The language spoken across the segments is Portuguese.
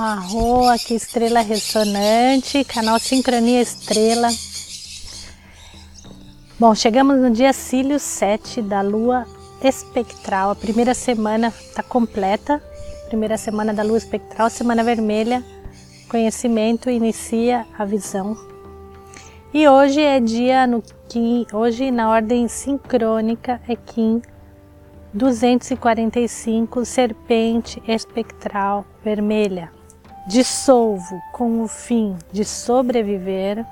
Arro, aqui Estrela Ressonante, canal Sincronia Estrela. Bom, chegamos no dia Cílio 7 da Lua Espectral. A primeira semana está completa. Primeira semana da Lua Espectral, semana vermelha. Conhecimento inicia a visão. E hoje é dia no Kim, hoje na ordem sincrônica é Kim 245, serpente espectral vermelha dissolvo com o fim de sobreviver,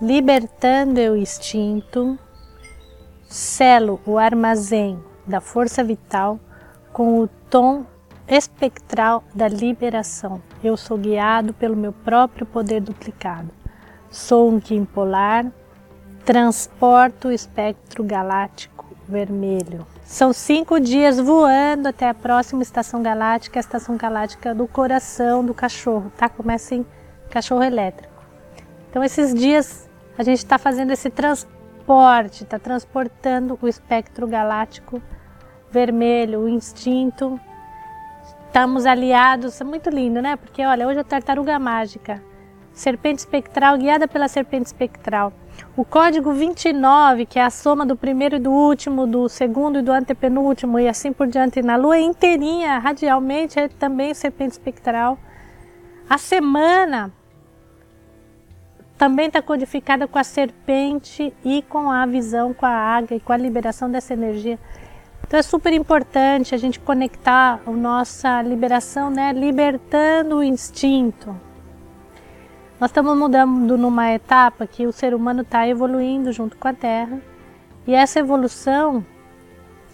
libertando o instinto, selo o armazém da força vital com o tom espectral da liberação. Eu sou guiado pelo meu próprio poder duplicado. Sou um Kim polar, transporto o espectro galáctico vermelho. São cinco dias voando até a próxima estação galáctica, a estação galáctica do coração do cachorro, tá? Começa em cachorro elétrico. Então, esses dias a gente está fazendo esse transporte, está transportando o espectro galáctico vermelho, o instinto. Estamos aliados, é muito lindo, né? Porque olha, hoje a tartaruga mágica, serpente espectral guiada pela serpente espectral. O código 29, que é a soma do primeiro e do último, do segundo e do antepenúltimo e assim por diante na Lua inteirinha, radialmente, é também serpente espectral. A semana também está codificada com a serpente e com a visão, com a águia e com a liberação dessa energia. Então é super importante a gente conectar a nossa liberação, né? Libertando o instinto, nós estamos mudando numa etapa que o ser humano está evoluindo junto com a Terra e essa evolução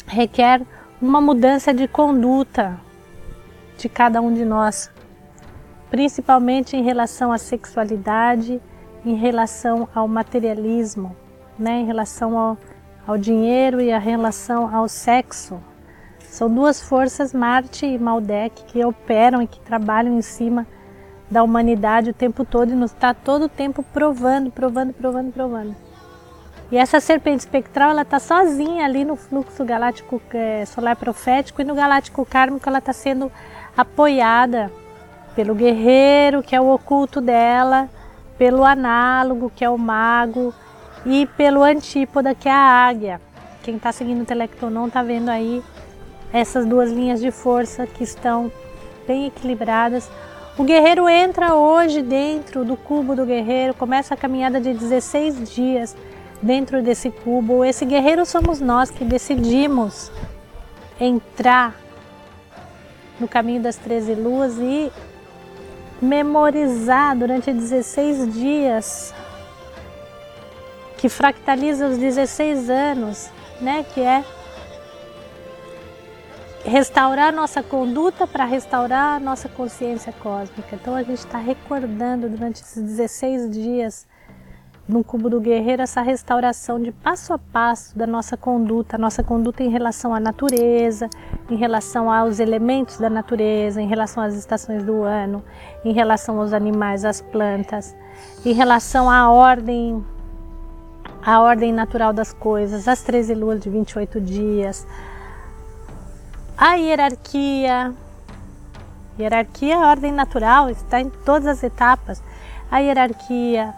requer uma mudança de conduta de cada um de nós, principalmente em relação à sexualidade, em relação ao materialismo, né? em relação ao, ao dinheiro e a relação ao sexo. São duas forças, Marte e Maldek, que operam e que trabalham em cima da humanidade o tempo todo e nos está todo o tempo provando, provando, provando, provando. E essa serpente espectral ela está sozinha ali no fluxo galáctico é, solar profético e no galáctico kármico ela está sendo apoiada pelo guerreiro, que é o oculto dela, pelo análogo, que é o mago, e pelo antípoda, que é a águia. Quem está seguindo o Telectonon está vendo aí essas duas linhas de força que estão bem equilibradas. O guerreiro entra hoje dentro do cubo do guerreiro, começa a caminhada de 16 dias dentro desse cubo. Esse guerreiro somos nós que decidimos entrar no caminho das 13 luas e memorizar durante 16 dias, que fractaliza os 16 anos, né, que é restaurar nossa conduta para restaurar nossa consciência cósmica. Então a gente está recordando durante esses 16 dias no cubo do guerreiro essa restauração de passo a passo da nossa conduta, nossa conduta em relação à natureza, em relação aos elementos da natureza, em relação às estações do ano, em relação aos animais, às plantas, em relação à ordem a ordem natural das coisas, as 13 luas de 28 dias, a hierarquia. Hierarquia é ordem natural, está em todas as etapas. A hierarquia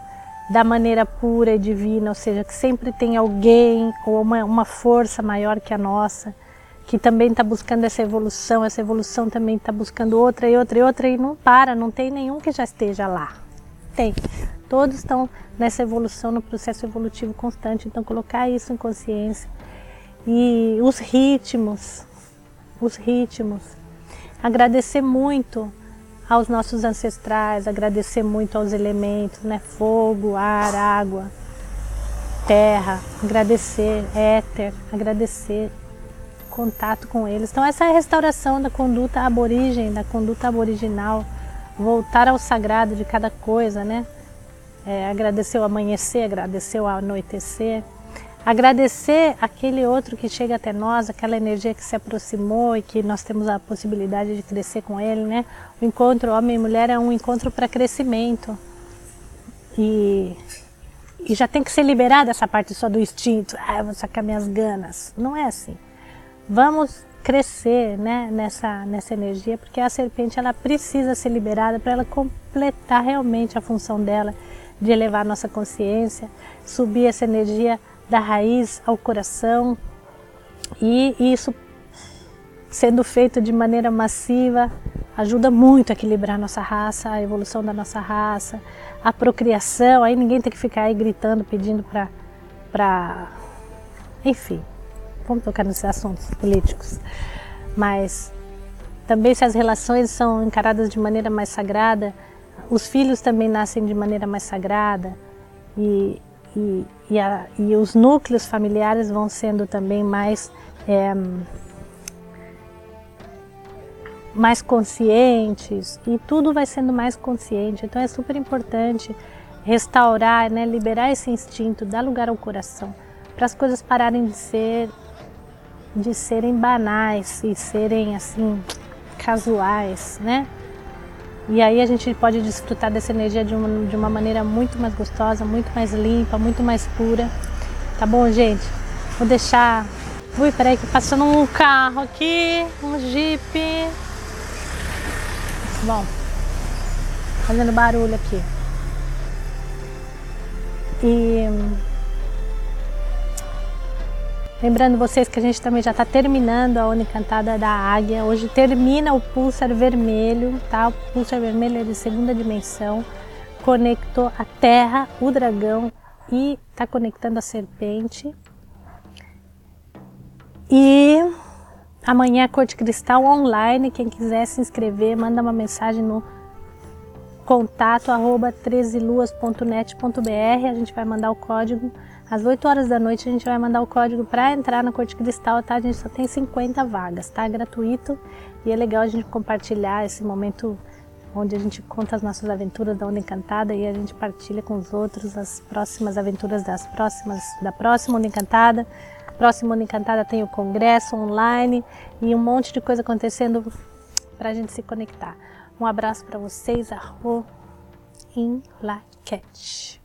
da maneira pura e divina, ou seja, que sempre tem alguém ou uma, uma força maior que a nossa, que também está buscando essa evolução, essa evolução também está buscando outra e outra e outra e não para, não tem nenhum que já esteja lá. Tem. Todos estão nessa evolução, no processo evolutivo constante, então colocar isso em consciência. E os ritmos, os ritmos. Agradecer muito aos nossos ancestrais, agradecer muito aos elementos, né? Fogo, ar, água, terra, agradecer, éter, agradecer, contato com eles. Então essa é a restauração da conduta aborígene, da conduta aboriginal, voltar ao sagrado de cada coisa, né? É, agradecer o amanhecer, agradecer o anoitecer. Agradecer aquele outro que chega até nós, aquela energia que se aproximou e que nós temos a possibilidade de crescer com ele, né? O encontro homem e mulher é um encontro para crescimento. E, e já tem que ser liberada essa parte só do instinto. Ah, vou sacar minhas ganas. Não é assim. Vamos crescer né, nessa, nessa energia, porque a serpente ela precisa ser liberada para ela completar realmente a função dela de elevar nossa consciência, subir essa energia da raiz ao coração. E isso sendo feito de maneira massiva ajuda muito a equilibrar a nossa raça, a evolução da nossa raça, a procriação, aí ninguém tem que ficar aí gritando, pedindo para para enfim, vamos tocar nesses assuntos políticos. Mas também se as relações são encaradas de maneira mais sagrada, os filhos também nascem de maneira mais sagrada. E, e, e, a, e os núcleos familiares vão sendo também mais é, mais conscientes e tudo vai sendo mais consciente. Então é super importante restaurar, né, liberar esse instinto, dar lugar ao coração, para as coisas pararem de ser de serem banais e serem assim casuais, né? E aí a gente pode desfrutar dessa energia de uma, de uma maneira muito mais gostosa, muito mais limpa, muito mais pura. Tá bom, gente? Vou deixar. Ui, peraí que passando um carro aqui, um jeep. Bom, fazendo barulho aqui. E lembrando vocês que a gente também já está terminando a Onda Encantada da Águia. Hoje termina o pulsar vermelho, tá? O pulsar vermelho é de segunda dimensão. Conectou a Terra, o dragão e está conectando a serpente. E Amanhã é Corte Cristal online, quem quiser se inscrever, manda uma mensagem no contato arroba 13luas.net.br, a gente vai mandar o código. Às 8 horas da noite a gente vai mandar o código para entrar na Corte Cristal, tá? A gente só tem 50 vagas, tá? É gratuito e é legal a gente compartilhar esse momento onde a gente conta as nossas aventuras da Onda Encantada e a gente partilha com os outros as próximas aventuras das próximas da próxima Onda Encantada. Próximo Mundo Encantada tem o congresso online e um monte de coisa acontecendo para a gente se conectar. Um abraço para vocês, arro em laquete.